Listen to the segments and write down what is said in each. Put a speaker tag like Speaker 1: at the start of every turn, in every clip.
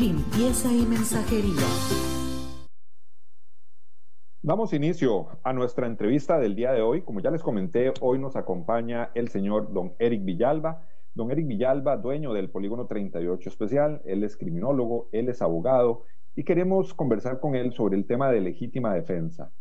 Speaker 1: limpieza y mensajería.
Speaker 2: Damos inicio a nuestra entrevista del día de hoy. Como ya les comenté, hoy nos acompaña el señor don Eric Villalba. Don Eric Villalba, dueño del Polígono 38 Especial, él es criminólogo, él es abogado y queremos conversar con él sobre el tema de legítima defensa.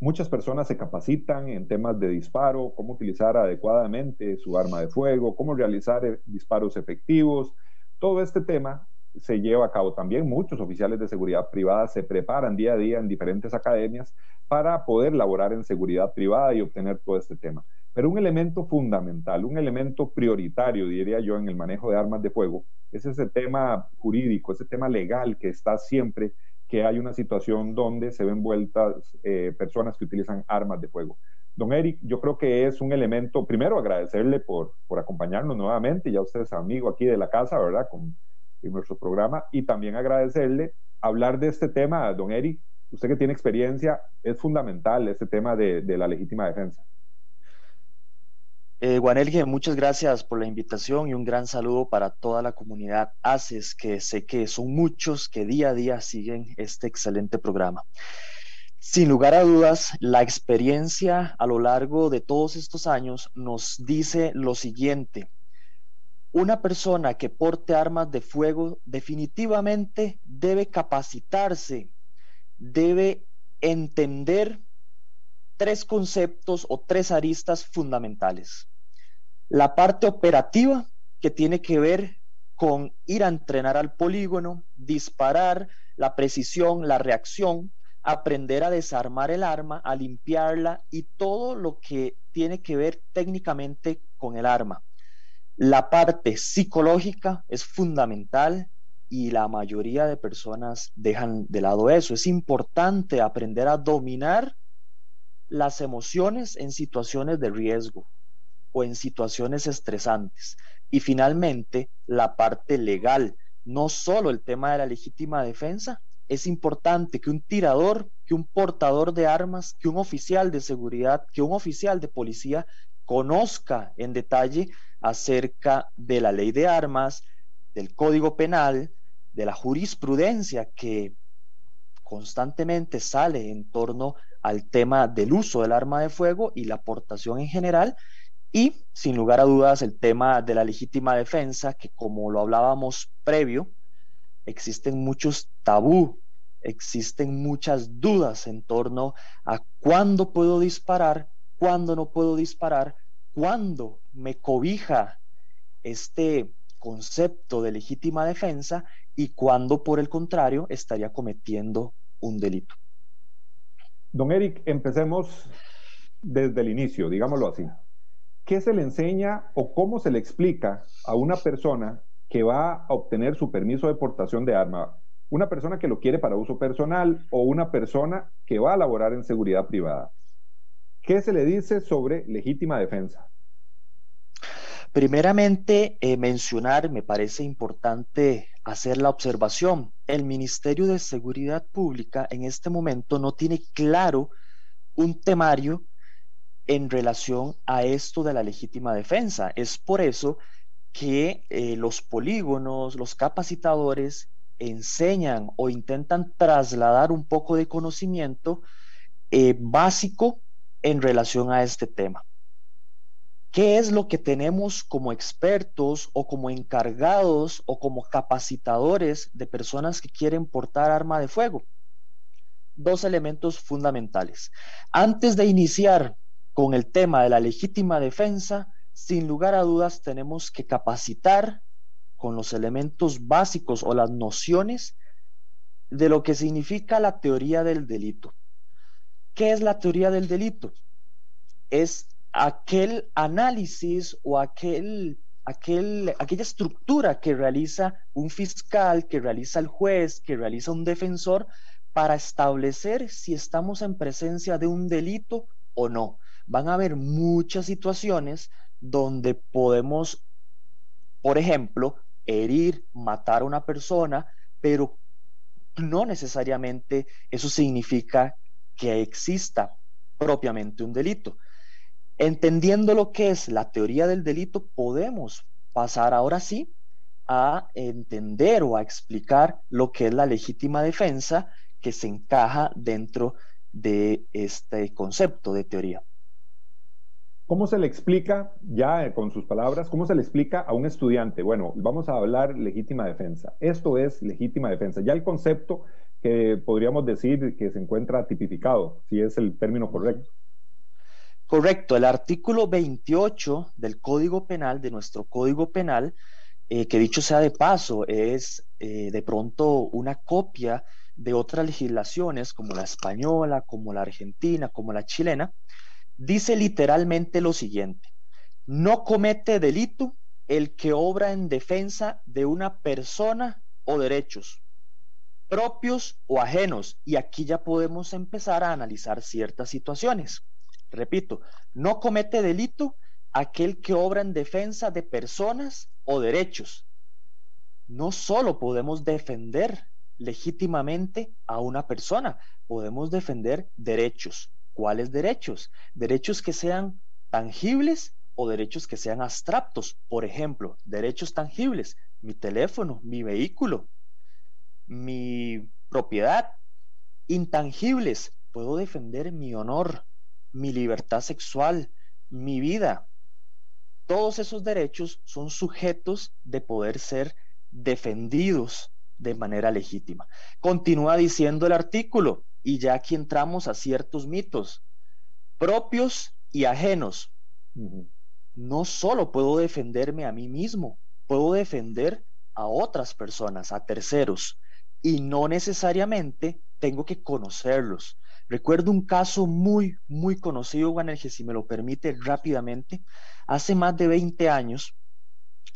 Speaker 2: Muchas personas se capacitan en temas de disparo, cómo utilizar adecuadamente su arma de fuego, cómo realizar eh, disparos efectivos. Todo este tema se lleva a cabo también. Muchos oficiales de seguridad privada se preparan día a día en diferentes academias para poder laborar en seguridad privada y obtener todo este tema. Pero un elemento fundamental, un elemento prioritario, diría yo, en el manejo de armas de fuego, es ese tema jurídico, ese tema legal que está siempre que hay una situación donde se ven vueltas eh, personas que utilizan armas de fuego. Don Eric, yo creo que es un elemento, primero agradecerle por, por acompañarnos nuevamente, ya usted es amigo aquí de la casa, ¿verdad? En nuestro programa y también agradecerle hablar de este tema, don Eric. Usted que tiene experiencia, es fundamental este tema de, la legítima defensa.
Speaker 3: Eh, muchas gracias por la invitación y un gran saludo para toda la comunidad ACES, que sé que son muchos que día a día siguen este excelente programa. Sin lugar a dudas, la experiencia a lo largo de todos estos años nos dice lo siguiente. Una persona que porte armas de fuego definitivamente debe capacitarse, debe entender tres conceptos o tres aristas fundamentales. La parte operativa, que tiene que ver con ir a entrenar al polígono, disparar, la precisión, la reacción, aprender a desarmar el arma, a limpiarla y todo lo que tiene que ver técnicamente con el arma. La parte psicológica es fundamental y la mayoría de personas dejan de lado eso. Es importante aprender a dominar las emociones en situaciones de riesgo o en situaciones estresantes. Y finalmente, la parte legal, no solo el tema de la legítima defensa, es importante que un tirador, que un portador de armas, que un oficial de seguridad, que un oficial de policía conozca en detalle acerca de la ley de armas, del código penal, de la jurisprudencia que constantemente sale en torno al tema del uso del arma de fuego y la aportación en general, y sin lugar a dudas el tema de la legítima defensa, que como lo hablábamos previo, existen muchos tabú, existen muchas dudas en torno a cuándo puedo disparar, cuándo no puedo disparar, cuándo me cobija este concepto de legítima defensa y cuándo, por el contrario, estaría cometiendo un delito.
Speaker 2: Don Eric, empecemos desde el inicio, digámoslo así. ¿Qué se le enseña o cómo se le explica a una persona que va a obtener su permiso de portación de arma? Una persona que lo quiere para uso personal o una persona que va a laborar en seguridad privada. ¿Qué se le dice sobre legítima defensa?
Speaker 3: Primeramente, eh, mencionar, me parece importante hacer la observación, el Ministerio de Seguridad Pública en este momento no tiene claro un temario en relación a esto de la legítima defensa. Es por eso que eh, los polígonos, los capacitadores enseñan o intentan trasladar un poco de conocimiento eh, básico en relación a este tema. ¿Qué es lo que tenemos como expertos o como encargados o como capacitadores de personas que quieren portar arma de fuego? Dos elementos fundamentales. Antes de iniciar con el tema de la legítima defensa, sin lugar a dudas tenemos que capacitar con los elementos básicos o las nociones de lo que significa la teoría del delito. ¿Qué es la teoría del delito? Es aquel análisis o aquel, aquel, aquella estructura que realiza un fiscal, que realiza el juez, que realiza un defensor para establecer si estamos en presencia de un delito o no. Van a haber muchas situaciones donde podemos, por ejemplo, herir, matar a una persona, pero no necesariamente eso significa que exista propiamente un delito. Entendiendo lo que es la teoría del delito, podemos pasar ahora sí a entender o a explicar lo que es la legítima defensa que se encaja dentro de este concepto de teoría.
Speaker 2: ¿Cómo se le explica, ya con sus palabras, cómo se le explica a un estudiante? Bueno, vamos a hablar legítima defensa. Esto es legítima defensa. Ya el concepto que podríamos decir que se encuentra tipificado, si es el término correcto.
Speaker 3: Correcto, el artículo 28 del Código Penal, de nuestro Código Penal, eh, que dicho sea de paso, es eh, de pronto una copia de otras legislaciones como la española, como la argentina, como la chilena, dice literalmente lo siguiente, no comete delito el que obra en defensa de una persona o derechos propios o ajenos. Y aquí ya podemos empezar a analizar ciertas situaciones. Repito, no comete delito aquel que obra en defensa de personas o derechos. No solo podemos defender legítimamente a una persona, podemos defender derechos. ¿Cuáles derechos? Derechos que sean tangibles o derechos que sean abstractos. Por ejemplo, derechos tangibles, mi teléfono, mi vehículo, mi propiedad. Intangibles, puedo defender mi honor, mi libertad sexual, mi vida. Todos esos derechos son sujetos de poder ser defendidos de manera legítima. Continúa diciendo el artículo, y ya aquí entramos a ciertos mitos propios y ajenos. No solo puedo defenderme a mí mismo, puedo defender a otras personas, a terceros, y no necesariamente tengo que conocerlos. Recuerdo un caso muy, muy conocido, Juanerge, si me lo permite rápidamente. Hace más de 20 años,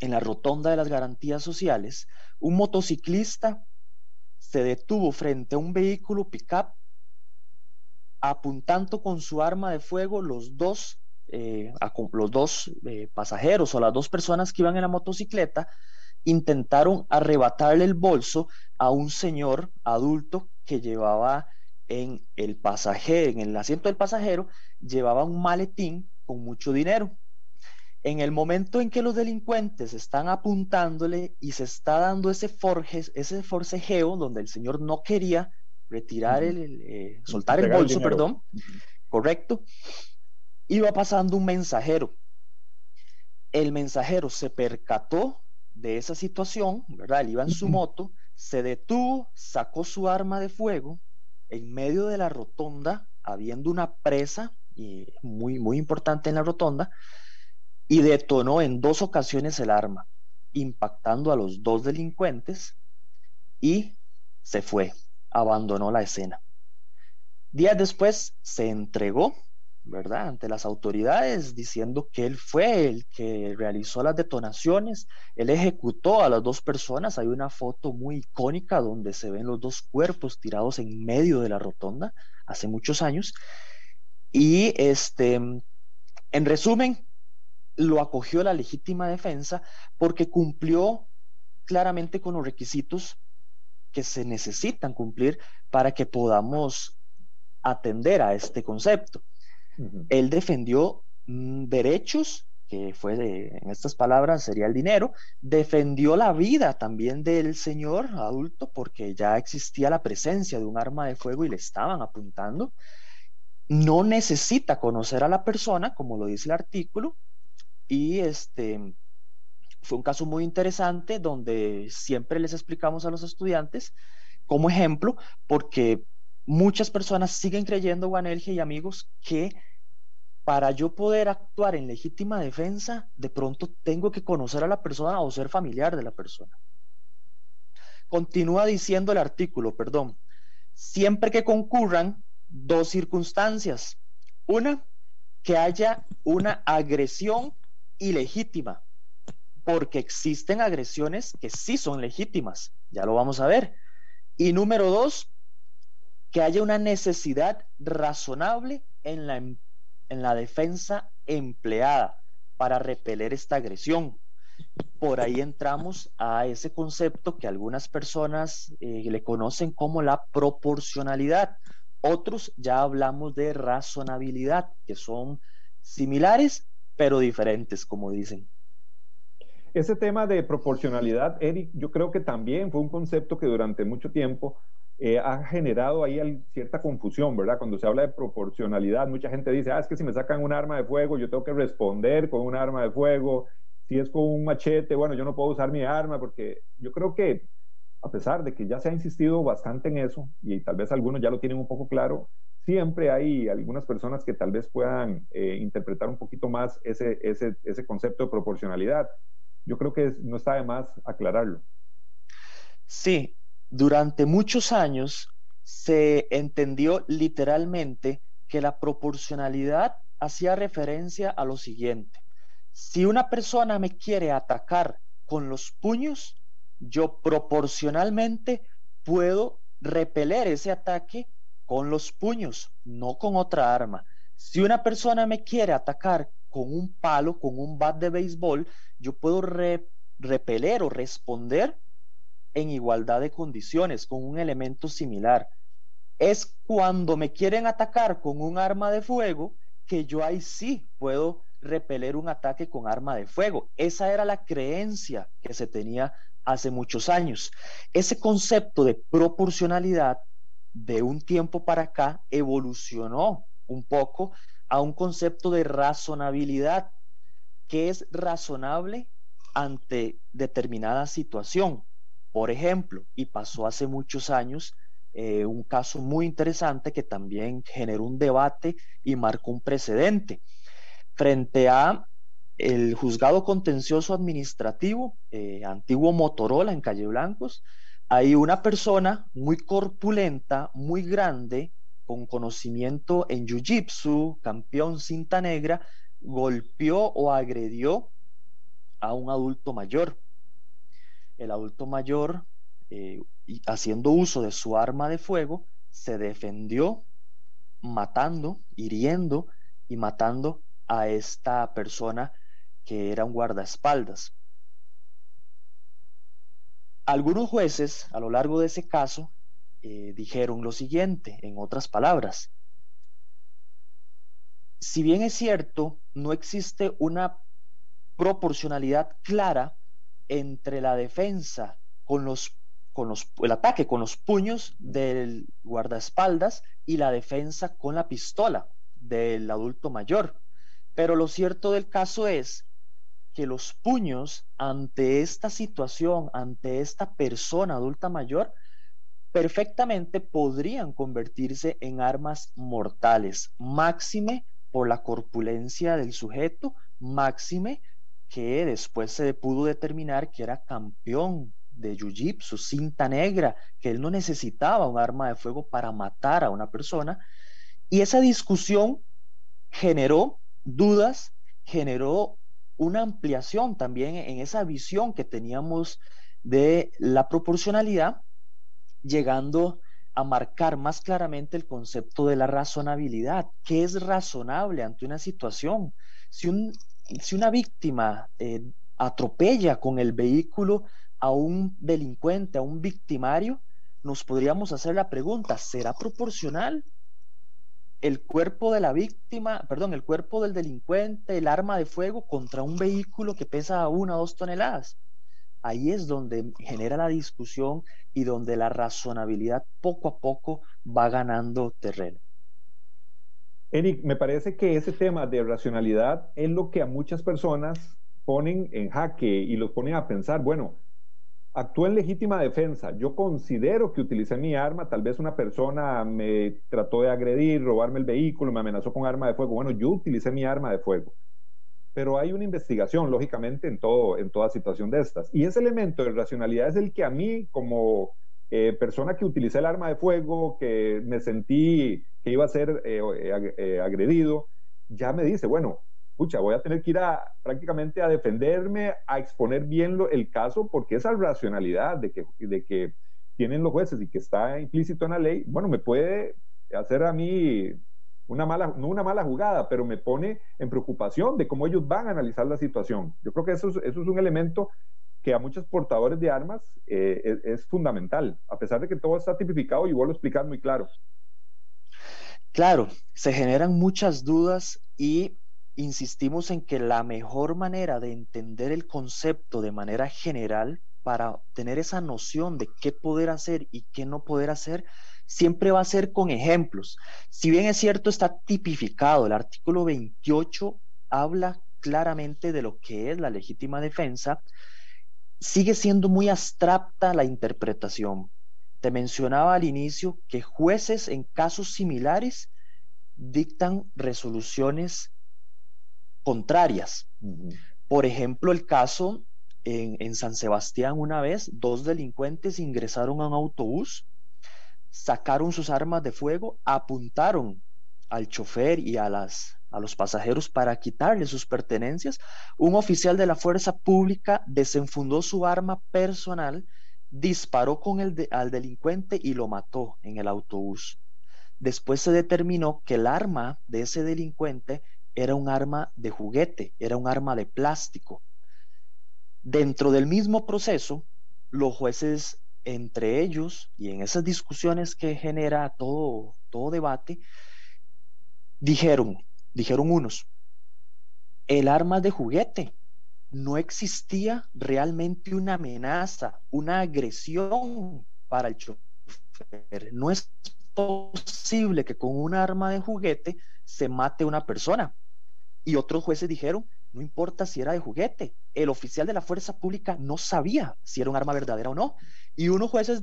Speaker 3: en la rotonda de las garantías sociales, un motociclista se detuvo frente a un vehículo pickup apuntando con su arma de fuego los dos, eh, los dos eh, pasajeros o las dos personas que iban en la motocicleta, intentaron arrebatarle el bolso a un señor adulto que llevaba en el pasajero, en el asiento del pasajero, llevaba un maletín con mucho dinero. En el momento en que los delincuentes están apuntándole y se está dando ese, forje, ese forcejeo donde el señor no quería retirar el, eh, soltar el bolso, perdón, correcto, iba pasando un mensajero. El mensajero se percató de esa situación, ¿verdad? Él iba en su moto, se detuvo, sacó su arma de fuego en medio de la rotonda, habiendo una presa muy, muy importante en la rotonda, y detonó en dos ocasiones el arma, impactando a los dos delincuentes y se fue, abandonó la escena. Días después se entregó, ¿verdad?, ante las autoridades diciendo que él fue el que realizó las detonaciones, él ejecutó a las dos personas, hay una foto muy icónica donde se ven los dos cuerpos tirados en medio de la rotonda hace muchos años. Y este, en resumen, lo acogió la legítima defensa porque cumplió claramente con los requisitos que se necesitan cumplir para que podamos atender a este concepto. Él defendió mm, derechos, que fue en estas palabras sería el dinero, defendió la vida también del señor adulto porque ya existía la presencia de un arma de fuego y le estaban apuntando. No necesita conocer a la persona, como lo dice el artículo, y este, fue un caso muy interesante donde siempre les explicamos a los estudiantes como ejemplo, porque muchas personas siguen creyendo, Juanelge y amigos, que para yo poder actuar en legítima defensa, de pronto tengo que conocer a la persona o ser familiar de la persona. Continúa diciendo el artículo, perdón, siempre que concurran dos circunstancias. Una, que haya una agresión ilegítima, porque existen agresiones que sí son legítimas, ya lo vamos a ver. Y número dos, que haya una necesidad razonable en la, en la defensa empleada para repeler esta agresión. Por ahí entramos a ese concepto que algunas personas eh, le conocen como la proporcionalidad. Otros ya hablamos de razonabilidad, que son similares pero diferentes, como dicen.
Speaker 2: Ese tema de proporcionalidad, Eric, yo creo que también fue un concepto que durante mucho tiempo eh, ha generado ahí cierta confusión, ¿verdad? Cuando se habla de proporcionalidad, mucha gente dice, ah, es que si me sacan un arma de fuego, yo tengo que responder con un arma de fuego. Si es con un machete, bueno, yo no puedo usar mi arma, porque yo creo que a pesar de que ya se ha insistido bastante en eso, y tal vez algunos ya lo tienen un poco claro, siempre hay algunas personas que tal vez puedan eh, interpretar un poquito más ese, ese, ese, concepto de proporcionalidad. Yo creo que no está de más aclararlo.
Speaker 3: Sí, durante muchos años se entendió literalmente que la proporcionalidad hacía referencia a lo siguiente. Si una persona me quiere atacar con los puños, yo proporcionalmente puedo repeler ese ataque con los puños, no con otra arma. Si una persona me quiere atacar con un palo, con un bat de béisbol, yo puedo repeler o responder en igualdad de condiciones, con un elemento similar. Es cuando me quieren atacar con un arma de fuego que yo ahí sí puedo repeler un ataque con arma de fuego. Esa era la creencia que se tenía hace muchos años. Ese concepto de proporcionalidad de un tiempo para acá evolucionó un poco a un concepto de razonabilidad, que es razonable ante determinada situación. Por ejemplo, y pasó hace muchos años, eh, un caso muy interesante que también generó un debate y marcó un precedente frente a el juzgado contencioso administrativo, eh, antiguo Motorola en Calle Blancos, hay una persona muy corpulenta, muy grande, con conocimiento en Jiu-Jitsu, campeón cinta negra, golpeó o agredió a un adulto mayor. El adulto mayor, eh, haciendo uso de su arma de fuego, se defendió matando, hiriendo y matando a esta persona que era un guardaespaldas. Algunos jueces a lo largo de ese caso eh, dijeron lo siguiente, en otras palabras, si bien es cierto, no existe una proporcionalidad clara entre la defensa con los, con los, el ataque con los puños del guardaespaldas y la defensa con la pistola del adulto mayor. Pero lo cierto del caso es que los puños ante esta situación, ante esta persona adulta mayor, perfectamente podrían convertirse en armas mortales, máxime por la corpulencia del sujeto, máxime que después se pudo determinar que era campeón de Jiu-Jitsu, cinta negra, que él no necesitaba un arma de fuego para matar a una persona. Y esa discusión generó dudas, generó una ampliación también en esa visión que teníamos de la proporcionalidad, llegando a marcar más claramente el concepto de la razonabilidad. ¿Qué es razonable ante una situación? Si, un, si una víctima eh, atropella con el vehículo a un delincuente, a un victimario, nos podríamos hacer la pregunta, ¿será proporcional el cuerpo de la víctima, perdón, el cuerpo del delincuente, el arma de fuego contra un vehículo que pesa una o dos toneladas. Ahí es donde genera la discusión y donde la razonabilidad poco a poco va ganando terreno.
Speaker 2: Eric, me parece que ese tema de racionalidad es lo que a muchas personas ponen en jaque y los ponen a pensar, bueno, Actué en legítima defensa. Yo considero que utilicé mi arma. Tal vez una persona me trató de agredir, robarme el vehículo, me amenazó con arma de fuego. Bueno, yo utilicé mi arma de fuego. Pero hay una investigación, lógicamente, en, toda situación de estas. Y ese elemento de racionalidad es el que a mí, como eh, persona que utilicé el arma de fuego, que me sentí que iba a ser eh, eh, agredido, ya me dice, bueno, pucha, voy a tener que ir a prácticamente a defenderme, a exponer bien el caso, porque esa racionalidad de que, de que tienen los jueces y que está implícito en la ley, bueno, me puede hacer a mí una mala, no una mala jugada, pero me pone en preocupación de cómo ellos van a analizar la situación. Yo creo que eso es, eso es un elemento que a muchos portadores de armas eh, es, fundamental, a pesar de que todo está tipificado y vos lo explicas muy claro.
Speaker 3: Claro, se generan muchas dudas y insistimos en que la mejor manera de entender el concepto de manera general para tener esa noción de qué poder hacer y qué no poder hacer, siempre va a ser con ejemplos. Si bien es cierto, está tipificado, el artículo 28 habla claramente de lo que es la legítima defensa, sigue siendo muy abstracta la interpretación. Te mencionaba al inicio que jueces en casos similares dictan resoluciones contrarias. Por ejemplo, el caso en, San Sebastián una vez, dos delincuentes ingresaron a un autobús, sacaron sus armas de fuego, apuntaron al chofer y a, las, a los pasajeros para quitarle sus pertenencias. Un oficial de la fuerza pública desenfundó su arma personal, disparó con el al delincuente y lo mató en el autobús. Después se determinó que el arma de ese delincuente era un arma de juguete, era un arma de plástico. Dentro del mismo proceso, los jueces, entre ellos y en esas discusiones que genera todo, todo debate, dijeron, dijeron unos, el arma de juguete, no existía realmente una amenaza, una agresión para el chofer. No es posible que con un arma de juguete se mate una persona. Y otros jueces dijeron, no importa si era de juguete, el oficial de la fuerza pública no sabía si era un arma verdadera o no. Y unos jueces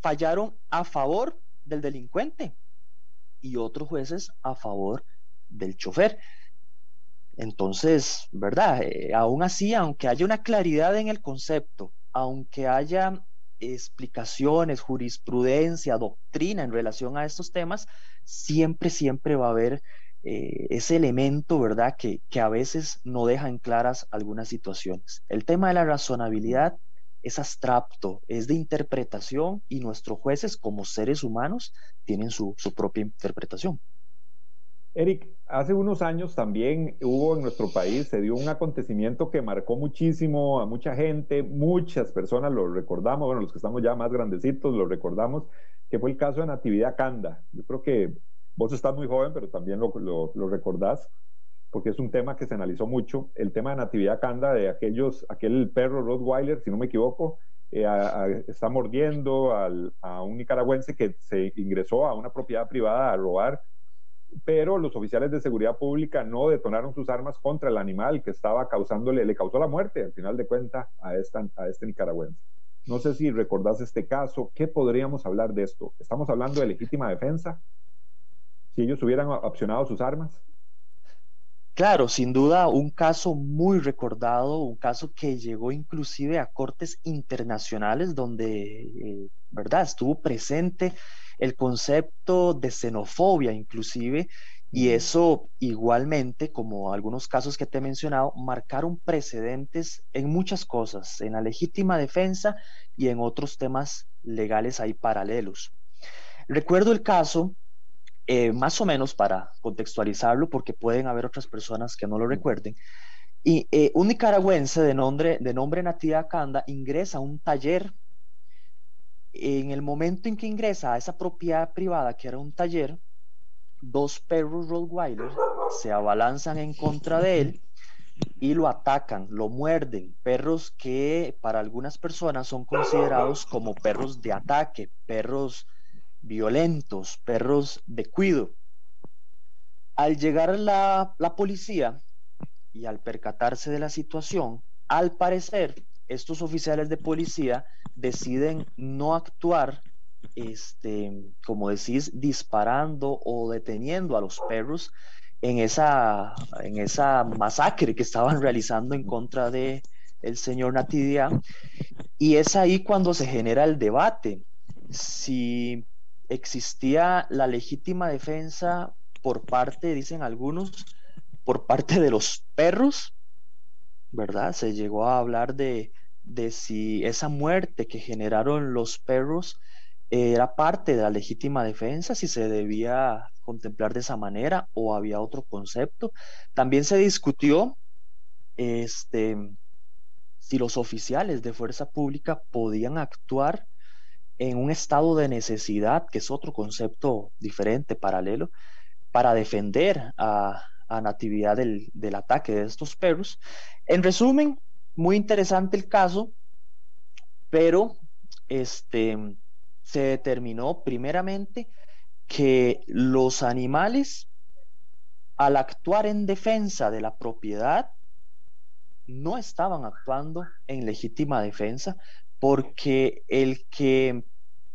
Speaker 3: fallaron a favor del delincuente y otros jueces a favor del chofer. Entonces, ¿verdad? Eh, aún así, aunque haya una claridad en el concepto, aunque haya explicaciones, jurisprudencia, doctrina en relación a estos temas, siempre, siempre va a haber eh, ese elemento, ¿verdad?, que, que, a veces no deja en claras algunas situaciones. El tema de la razonabilidad es abstracto, es de interpretación y nuestros jueces como seres humanos tienen su, su propia interpretación.
Speaker 2: Eric, hace unos años también hubo en nuestro país, se dio un acontecimiento que marcó muchísimo a mucha gente, muchas personas lo recordamos, bueno, los que estamos ya más grandecitos lo recordamos, que fue el caso de Natividad Canda. Yo creo que Vos estás muy joven, pero también lo, lo, recordás, porque es un tema que se analizó mucho. El tema de Natividad Canda, de aquellos, aquel perro Rottweiler, si no me equivoco, eh, está mordiendo a un nicaragüense que se ingresó a una propiedad privada a robar, pero los oficiales de seguridad pública no detonaron sus armas contra el animal que estaba causándole, le causó la muerte, al final de cuentas, a, esta, a este nicaragüense. No sé si recordás este caso, ¿qué podríamos hablar de esto? ¿Estamos hablando de legítima defensa? si ellos hubieran opcionado sus armas?
Speaker 3: Claro, sin duda un caso muy recordado, un caso que llegó inclusive a cortes internacionales donde, eh, ¿verdad? Estuvo presente el concepto de xenofobia inclusive y eso igualmente, como algunos casos que te he mencionado, marcaron precedentes en muchas cosas, en la legítima defensa y en otros temas legales ahí paralelos. Recuerdo el caso eh, más o menos para contextualizarlo, porque pueden haber otras personas que no lo recuerden. Y eh, un nicaragüense de nombre, de nombre Nativa Kanda ingresa a un taller. En el momento en que ingresa a esa propiedad privada, que era un taller, dos perros Rottweiler se abalanzan en contra de él y lo atacan, lo muerden. Perros que para algunas personas son considerados como perros de ataque, perros violentos, perros de cuido. Al llegar la, la policía y al percatarse de la situación, al parecer, estos oficiales de policía deciden no actuar, este, como decís, disparando o deteniendo a los perros en esa, en esa masacre que estaban realizando en contra de el señor Natidia. Y es ahí cuando se genera el debate. Si existía la legítima defensa por parte, dicen algunos, por parte de los perros, ¿verdad? Se llegó a hablar de, de si esa muerte que generaron los perros era parte de la legítima defensa, si se debía contemplar de esa manera o había otro concepto. También se discutió este, si los oficiales de fuerza pública podían actuar en un estado de necesidad, que es otro concepto diferente, paralelo, para defender a, a Natividad del, del ataque de estos perros. En resumen, muy interesante el caso, pero este, se determinó primeramente que los animales, al actuar en defensa de la propiedad, no estaban actuando en legítima defensa porque el que,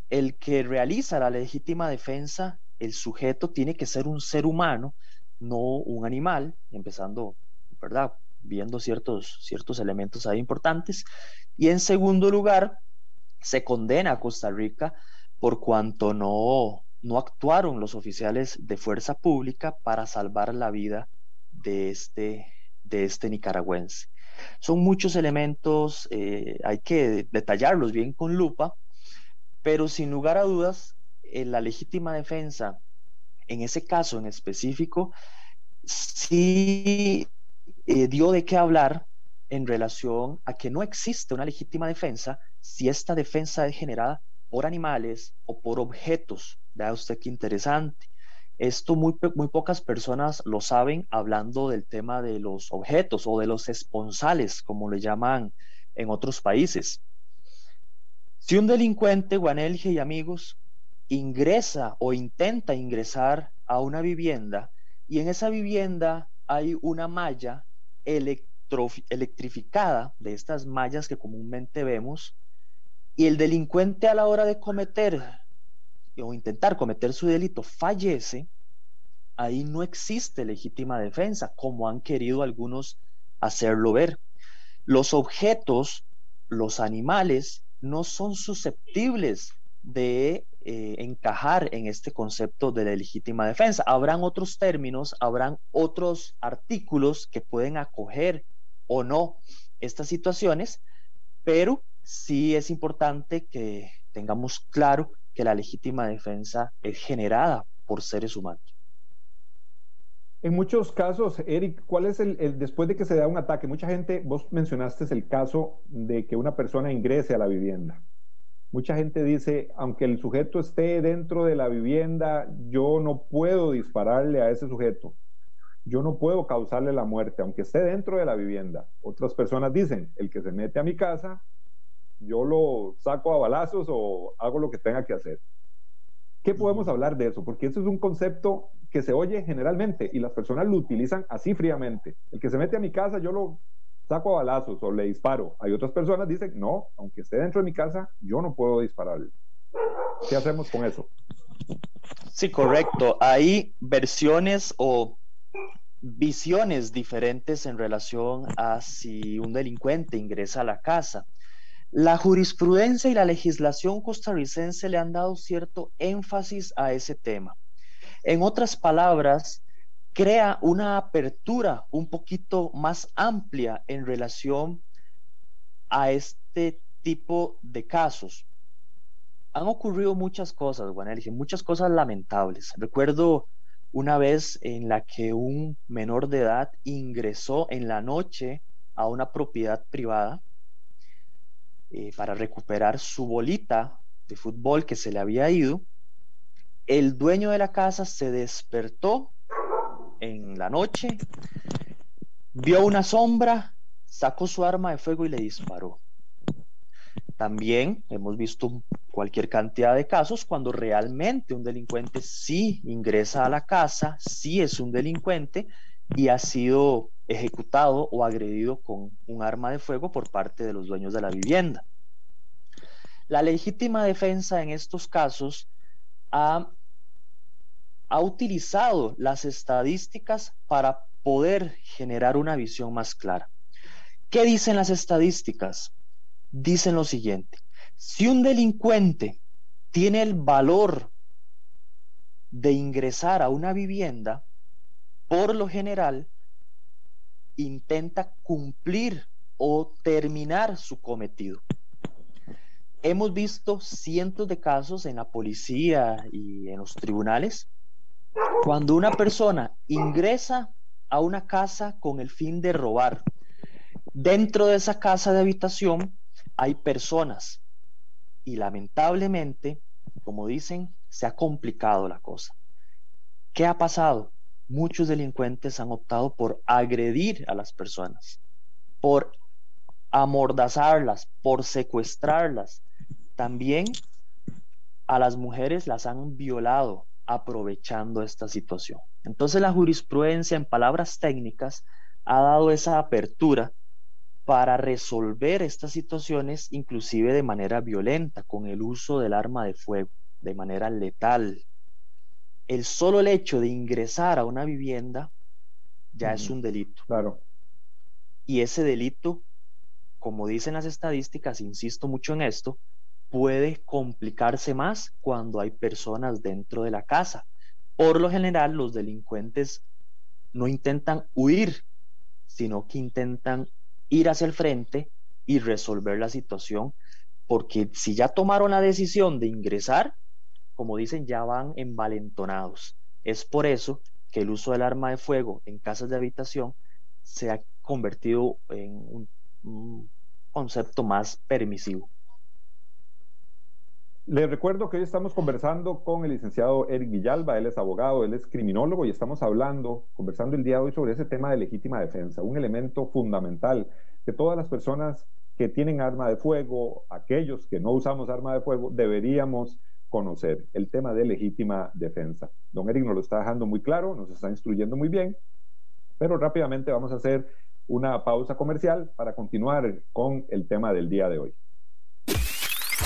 Speaker 3: el que realiza la legítima defensa, el sujeto tiene que ser un ser humano, no un animal, empezando, ¿verdad? Viendo ciertos, ciertos elementos ahí importantes. Y en segundo lugar, se condena a Costa Rica por cuanto no, no actuaron los oficiales de fuerza pública para salvar la vida de este, de este nicaragüense. Son muchos elementos, eh, hay que detallarlos bien con lupa, pero sin lugar a dudas, en la legítima defensa, en ese caso en específico, sí eh, dio de qué hablar en relación a que no existe una legítima defensa si esta defensa es generada por animales o por objetos. Vea usted qué interesante. Esto muy, muy pocas personas lo saben hablando del tema de los objetos o de los esponsales, como le llaman en otros países. Si un delincuente, Guanelge y amigos, ingresa o intenta ingresar a una vivienda y en esa vivienda hay una malla electrificada de estas mallas que comúnmente vemos y el delincuente a la hora de cometer o intentar cometer su delito fallece, ahí no existe legítima defensa, como han querido algunos hacerlo ver. Los objetos, los animales, no son susceptibles de eh, encajar en este concepto de la legítima defensa. Habrán otros términos, habrán otros artículos que pueden acoger o no estas situaciones, pero sí es importante que tengamos claro que la legítima defensa es generada por seres humanos.
Speaker 2: En muchos casos, Eric, ¿cuál es el, después de que se da un ataque? Mucha gente, vos mencionaste el caso de que una persona ingrese a la vivienda. Mucha gente dice, aunque el sujeto esté dentro de la vivienda, yo no puedo dispararle a ese sujeto. Yo no puedo causarle la muerte, aunque esté dentro de la vivienda. Otras personas dicen, el que se mete a mi casa, yo lo saco a balazos o hago lo que tenga que hacer. ¿Qué podemos hablar de eso? Porque eso es un concepto que se oye generalmente y las personas lo utilizan así fríamente. El que se mete a mi casa, yo lo saco a balazos o le disparo. Hay otras personas dicen, no, aunque esté dentro de mi casa, yo no puedo dispararle. ¿Qué hacemos con eso?
Speaker 3: Sí, correcto. Hay versiones o visiones diferentes en relación a si un delincuente ingresa a la casa. La jurisprudencia y la legislación costarricense le han dado cierto énfasis a ese tema. En otras palabras, crea una apertura un poquito más amplia en relación a este tipo de casos. Han ocurrido muchas cosas, Guanelje, muchas cosas lamentables. Recuerdo una vez en la que un menor de edad ingresó en la noche a una propiedad privada eh, para recuperar su bolita de fútbol que se le había ido, el dueño de la casa se despertó en la noche, vio una sombra, sacó su arma de fuego y le disparó. También hemos visto cualquier cantidad de casos cuando realmente un delincuente sí ingresa a la casa, sí es un delincuente y ha sido ejecutado o agredido con un arma de fuego por parte de los dueños de la vivienda. La legítima defensa en estos casos ha, ha utilizado las estadísticas para poder generar una visión más clara. ¿Qué dicen las estadísticas? Dicen lo siguiente, si un delincuente tiene el valor de ingresar a una vivienda, por lo general intenta cumplir o terminar su cometido. Hemos visto cientos de casos en la policía y en los tribunales cuando una persona ingresa a una casa con el fin de robar. Dentro de esa casa de habitación hay personas y lamentablemente, como dicen, se ha complicado la cosa. ¿Qué ha pasado? Muchos delincuentes han optado por agredir a las personas, por amordazarlas, por secuestrarlas, también a las mujeres las han violado aprovechando esta situación. Entonces la jurisprudencia en palabras técnicas ha dado esa apertura para resolver estas situaciones inclusive de manera violenta, con el uso del arma de fuego, de manera letal. El solo el hecho de ingresar a una vivienda ya es un delito.
Speaker 2: Claro.
Speaker 3: Y ese delito, como dicen las estadísticas, insisto mucho en esto, puede complicarse más cuando hay personas dentro de la casa. Por lo general, los delincuentes no intentan huir, sino que intentan ir hacia el frente y resolver la situación, porque si ya tomaron la decisión de ingresar, como dicen, ya van envalentonados. Es por eso que el uso del arma de fuego en casas de habitación se ha convertido en un, un concepto más permisivo.
Speaker 2: Les recuerdo que hoy estamos conversando con el licenciado Eric Villalba, él es abogado, él es criminólogo y estamos hablando, conversando el día de hoy sobre ese tema de legítima defensa, un elemento fundamental que todas las personas que tienen arma de fuego, aquellos que no usamos arma de fuego, deberíamos conocer, el tema de legítima defensa. Don Eric nos lo está dejando muy claro, nos está instruyendo muy bien, pero rápidamente vamos a hacer una pausa comercial para continuar con el tema del día de hoy.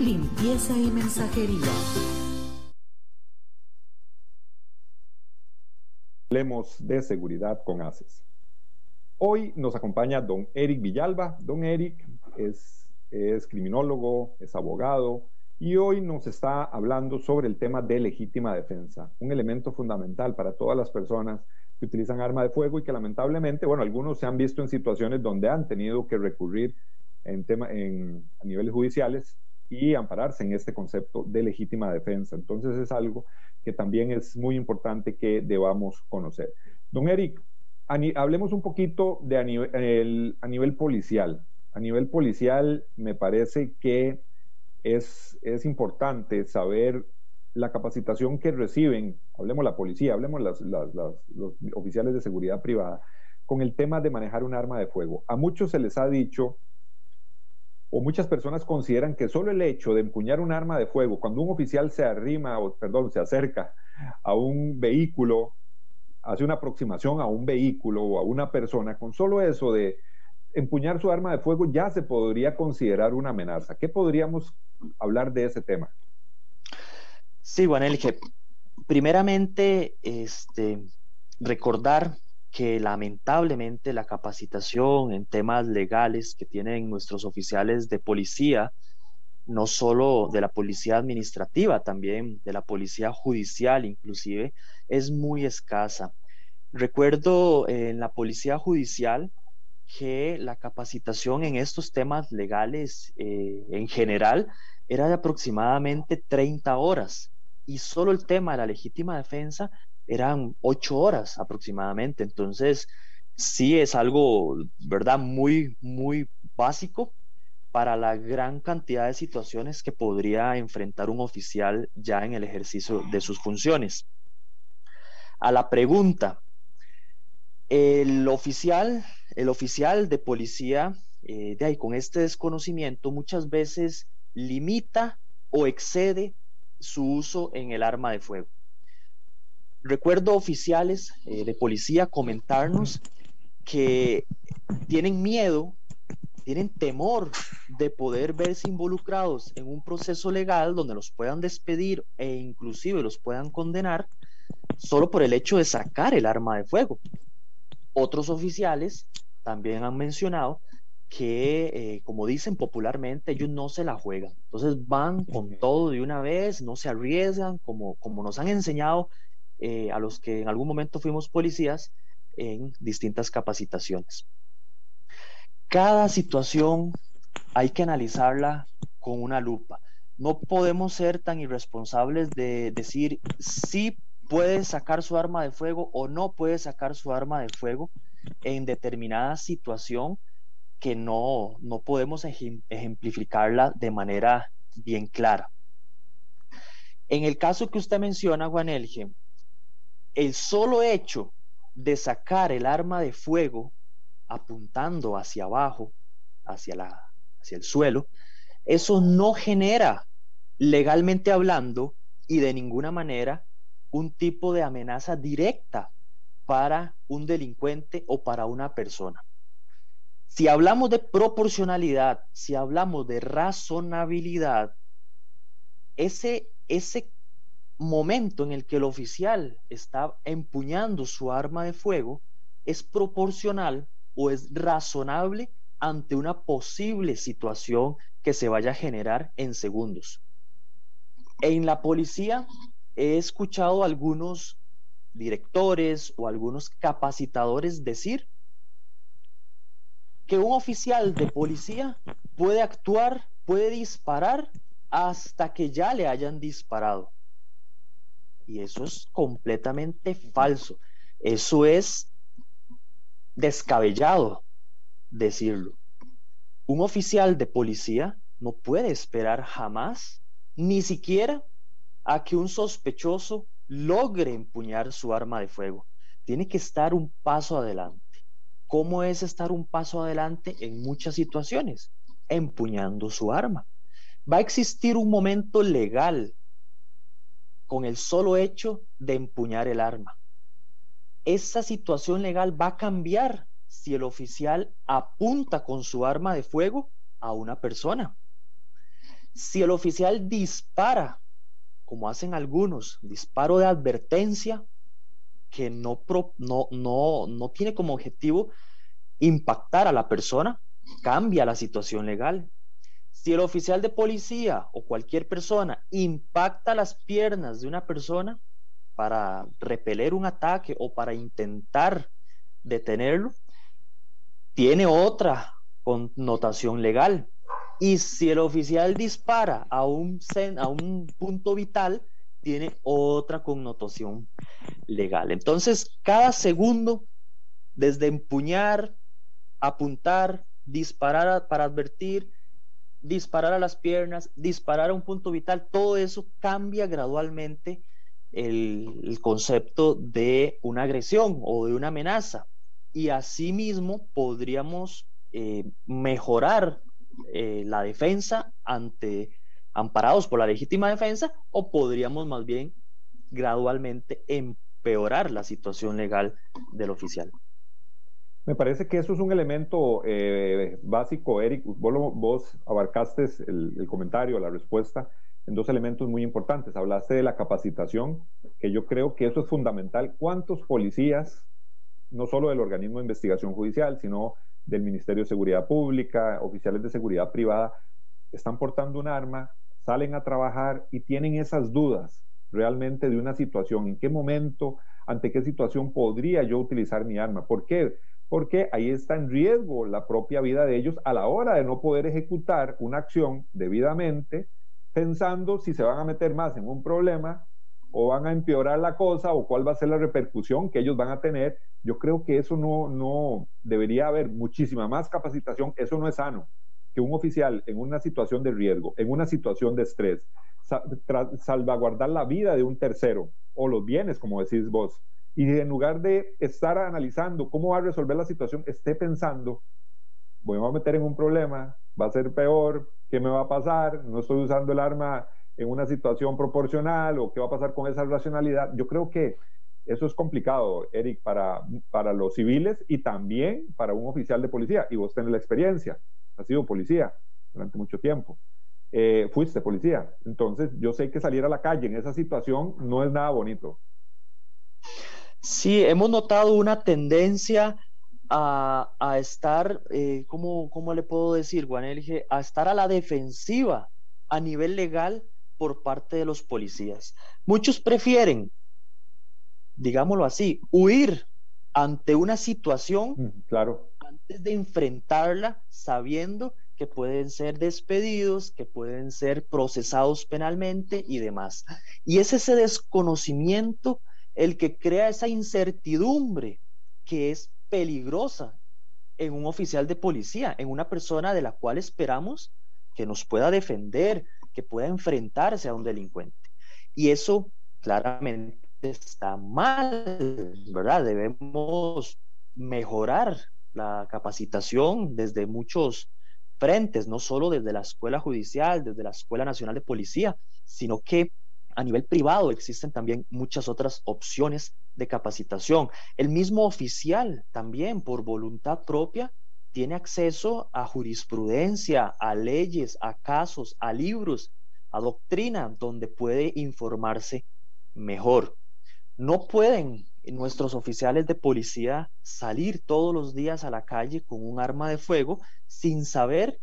Speaker 1: limpieza y mensajería.
Speaker 2: Hablemos de seguridad con ACES. Hoy nos acompaña don Eric Villalba. Don Eric es, es criminólogo, es abogado y hoy nos está hablando sobre el tema de legítima defensa, un elemento fundamental para todas las personas que utilizan arma de fuego y que lamentablemente, bueno, algunos se han visto en situaciones donde han tenido que recurrir en tema, en, a niveles judiciales y ampararse en este concepto de legítima defensa. Entonces es algo que también es muy importante que debamos conocer. Don Eric, hablemos un poquito de a nivel, policial. A nivel policial me parece que es, es importante saber la capacitación que reciben, hablemos la policía, hablemos las, los oficiales de seguridad privada, con el tema de manejar un arma de fuego. A muchos se les ha dicho o muchas personas consideran que solo el hecho de empuñar un arma de fuego, cuando un oficial se arrima, o perdón, se acerca a un vehículo, hace una aproximación a un vehículo o a una persona, con solo eso de empuñar su arma de fuego ya se podría considerar una amenaza. ¿Qué podríamos hablar de ese tema?
Speaker 3: Sí, bueno, que primeramente, este, recordar que lamentablemente la capacitación en temas legales que tienen nuestros oficiales de policía, no solo de la policía administrativa, también de la policía judicial inclusive, es muy escasa. Recuerdo en la policía judicial que la capacitación en estos temas legales eh, en general era de aproximadamente 30 horas y solo el tema de la legítima defensa eran ocho horas aproximadamente. Entonces, sí es algo, ¿verdad? Muy, muy básico para la gran cantidad de situaciones que podría enfrentar un oficial ya en el ejercicio de sus funciones. A la pregunta, el oficial, el oficial de policía, eh, de ahí con este desconocimiento, muchas veces limita o excede su uso en el arma de fuego. Recuerdo oficiales eh, de policía comentarnos que tienen miedo, tienen temor de poder verse involucrados en un proceso legal donde los puedan despedir e inclusive los puedan condenar solo por el hecho de sacar el arma de fuego. Otros oficiales también han mencionado que, eh, como dicen popularmente, ellos no se la juegan. Entonces van con todo de una vez, no se arriesgan, como, como nos han enseñado eh, a los que en algún momento fuimos policías en distintas capacitaciones. Cada situación hay que analizarla con una lupa. No podemos ser tan irresponsables de decir si puede sacar su arma de fuego o no puede sacar su arma de fuego en determinada situación que no, no podemos ejemplificarla de manera bien clara. En el caso que usted menciona, Juan Elge, el solo hecho de sacar el arma de fuego apuntando hacia abajo, hacia, la, hacia el suelo, eso no genera, legalmente hablando, y de ninguna manera, un tipo de amenaza directa para un delincuente o para una persona. Si hablamos de proporcionalidad, si hablamos de razonabilidad, ese, ese momento en el que el oficial está empuñando su arma de fuego es proporcional o es razonable ante una posible situación que se vaya a generar en segundos. En la policía he escuchado a algunos directores o algunos capacitadores decir que un oficial de policía puede actuar, puede disparar hasta que ya le hayan disparado. Y eso es completamente falso. Eso es descabellado decirlo. Un oficial de policía no puede esperar jamás, ni siquiera a que un sospechoso logre empuñar su arma de fuego. Tiene que estar un paso adelante. ¿Cómo es estar un paso adelante en muchas situaciones? Empuñando su arma. Va a existir un momento legal con el solo hecho de empuñar el arma. Esa situación legal va a cambiar si el oficial apunta con su arma de fuego a una persona. Si el oficial dispara, como hacen algunos, disparo de advertencia, que no, no, no, no tiene como objetivo impactar a la persona, cambia la situación legal. Si el oficial de policía o cualquier persona impacta las piernas de una persona para repeler un ataque o para intentar detenerlo, tiene otra connotación legal. Y si el oficial dispara a un, a un punto vital, tiene otra connotación legal. Entonces, cada segundo, desde empuñar, apuntar, disparar para advertir, disparar a las piernas, disparar a un punto vital, todo eso cambia gradualmente el, concepto de una agresión o de una amenaza. Y asimismo podríamos eh, mejorar eh, la defensa ante amparados por la legítima defensa o podríamos más bien gradualmente empeorar la situación legal del oficial.
Speaker 2: Me parece que eso es un elemento eh, básico, Eric. Vos, abarcaste el, el, comentario, la respuesta en dos elementos muy importantes. Hablaste de la capacitación, que yo creo que eso es fundamental. ¿Cuántos policías, no solo del organismo de investigación judicial, sino del Ministerio de Seguridad Pública, oficiales de seguridad privada, están portando un arma, salen a trabajar y tienen esas dudas realmente de una situación, en qué momento, ante qué situación podría yo utilizar mi arma. ¿Por qué? Porque ahí está en riesgo la propia vida de ellos a la hora de no poder ejecutar una acción debidamente, pensando si se van a meter más en un problema o van a empeorar la cosa o cuál va a ser la repercusión que ellos van a tener. Yo creo que eso no, no debería haber muchísima más capacitación, eso no es sano que un oficial en una situación de riesgo, en una situación de estrés, salvaguardar la vida de un tercero o los bienes, como decís vos, y en lugar de estar analizando cómo va a resolver la situación, esté pensando, voy a meter en un problema, va a ser peor, ¿qué me va a pasar? No estoy usando el arma en una situación proporcional o qué va a pasar con esa racionalidad. Yo creo que Eso es complicado, Eric, para, para los civiles y también para un oficial de policía. Y vos tenés la experiencia, has sido policía durante mucho tiempo. Eh, fuiste policía. Entonces, yo sé que salir a la calle en esa situación no es nada bonito.
Speaker 3: Sí, hemos notado una tendencia a, a estar, eh, ¿cómo, ¿cómo, le puedo decir, Juan Elge? A estar a la defensiva a nivel legal por parte de los policías. Muchos prefieren, digámoslo así, huir ante una situación
Speaker 2: claro.
Speaker 3: antes de enfrentarla sabiendo que pueden ser despedidos, que pueden ser procesados penalmente y demás. Y es ese desconocimiento el que crea esa incertidumbre que es peligrosa en un oficial de policía, en una persona de la cual esperamos que nos pueda defender, que pueda enfrentarse a un delincuente. Y eso claramente está mal, ¿verdad? Debemos mejorar la capacitación desde muchos frentes, no solo desde la Escuela Judicial, desde la Escuela Nacional de Policía, sino que a nivel privado existen también muchas otras opciones de capacitación. El mismo oficial también, por voluntad propia, tiene acceso a jurisprudencia, a leyes, a casos, a libros, a doctrina, donde puede informarse mejor. No pueden nuestros oficiales de policía salir todos los días a la calle con un arma de fuego sin saber,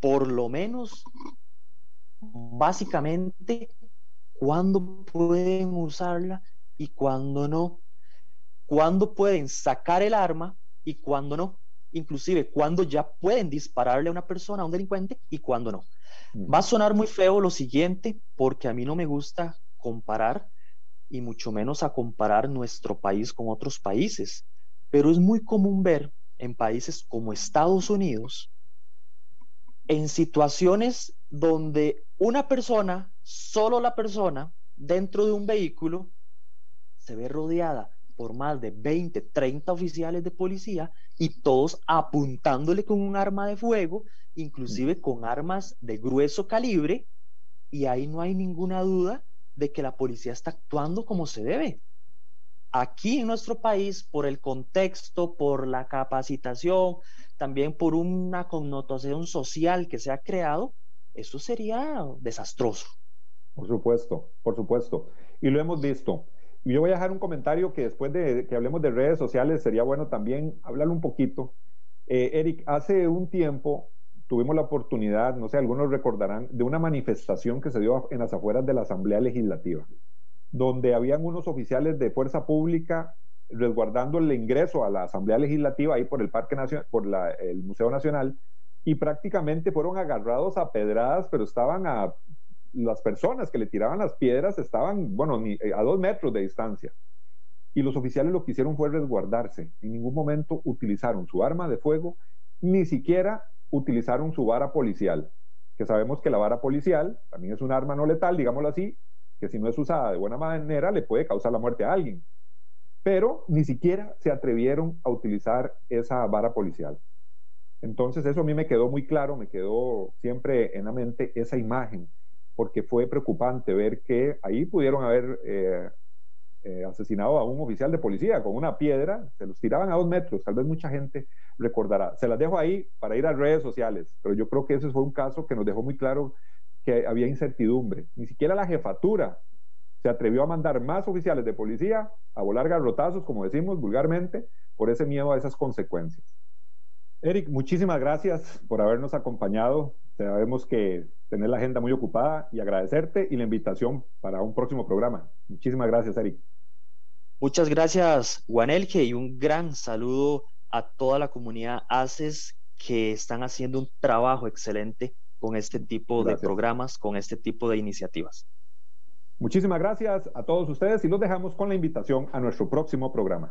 Speaker 3: por lo menos, básicamente, cuándo pueden usarla y cuándo no, cuándo pueden sacar el arma y cuándo no, inclusive cuándo ya pueden dispararle a una persona, a un delincuente y cuándo no. Mm. Va a sonar muy feo lo siguiente porque a mí no me gusta comparar y mucho menos a comparar nuestro país con otros países, pero es muy común ver en países como Estados Unidos, en situaciones donde una persona, solo la persona, dentro de un vehículo, se ve rodeada por más de 20, 30 oficiales de policía y todos apuntándole con un arma de fuego, inclusive con armas de grueso calibre, y ahí no hay ninguna duda de que la policía está actuando como se debe. Aquí en nuestro país, por el contexto, por la capacitación, también por una connotación social que se ha creado, eso sería desastroso.
Speaker 2: Por supuesto, por supuesto. Y lo hemos visto. Yo voy a dejar un comentario que después de que hablemos de redes sociales sería bueno también hablar un poquito. Eh, Eric, hace un tiempo tuvimos la oportunidad, no sé, algunos recordarán, de una manifestación que se dio en las afueras de la Asamblea Legislativa, donde habían unos oficiales de fuerza pública resguardando el ingreso a la Asamblea Legislativa ahí por el Parque Nacional, por el Museo Nacional, y prácticamente fueron agarrados a pedradas, pero estaban a las personas que le tiraban las piedras estaban, bueno, eh, a dos metros de distancia. Y los oficiales lo que hicieron fue resguardarse. En ningún momento utilizaron su arma de fuego, ni siquiera utilizaron su vara policial, que sabemos que la vara policial también es un arma no letal, digámoslo así, que si no es usada de buena manera le puede causar la muerte a alguien pero ni siquiera se atrevieron a utilizar esa vara policial. Entonces eso a mí me quedó muy claro, me quedó siempre en la mente esa imagen, porque fue preocupante ver que ahí pudieron haber eh, eh, asesinado a un oficial de policía con una piedra, se los tiraban a dos metros, tal vez mucha gente recordará. Se las dejo ahí para ir a redes sociales, pero yo creo que ese fue un caso que nos dejó muy claro que había incertidumbre. Ni siquiera la jefatura se atrevió a mandar más oficiales de policía a volar garrotazos, como decimos vulgarmente, por ese miedo a esas consecuencias. Eric, muchísimas gracias por habernos acompañado. Sabemos que tenés la agenda muy ocupada y agradecerte y la invitación para un próximo programa. Muchísimas gracias, Eric.
Speaker 3: Muchas gracias, Juanelge, y un gran saludo a toda la comunidad ACES que están haciendo un trabajo excelente con este tipo de programas, con este tipo de iniciativas.
Speaker 2: Muchísimas gracias a todos ustedes y los dejamos con la invitación a nuestro próximo programa.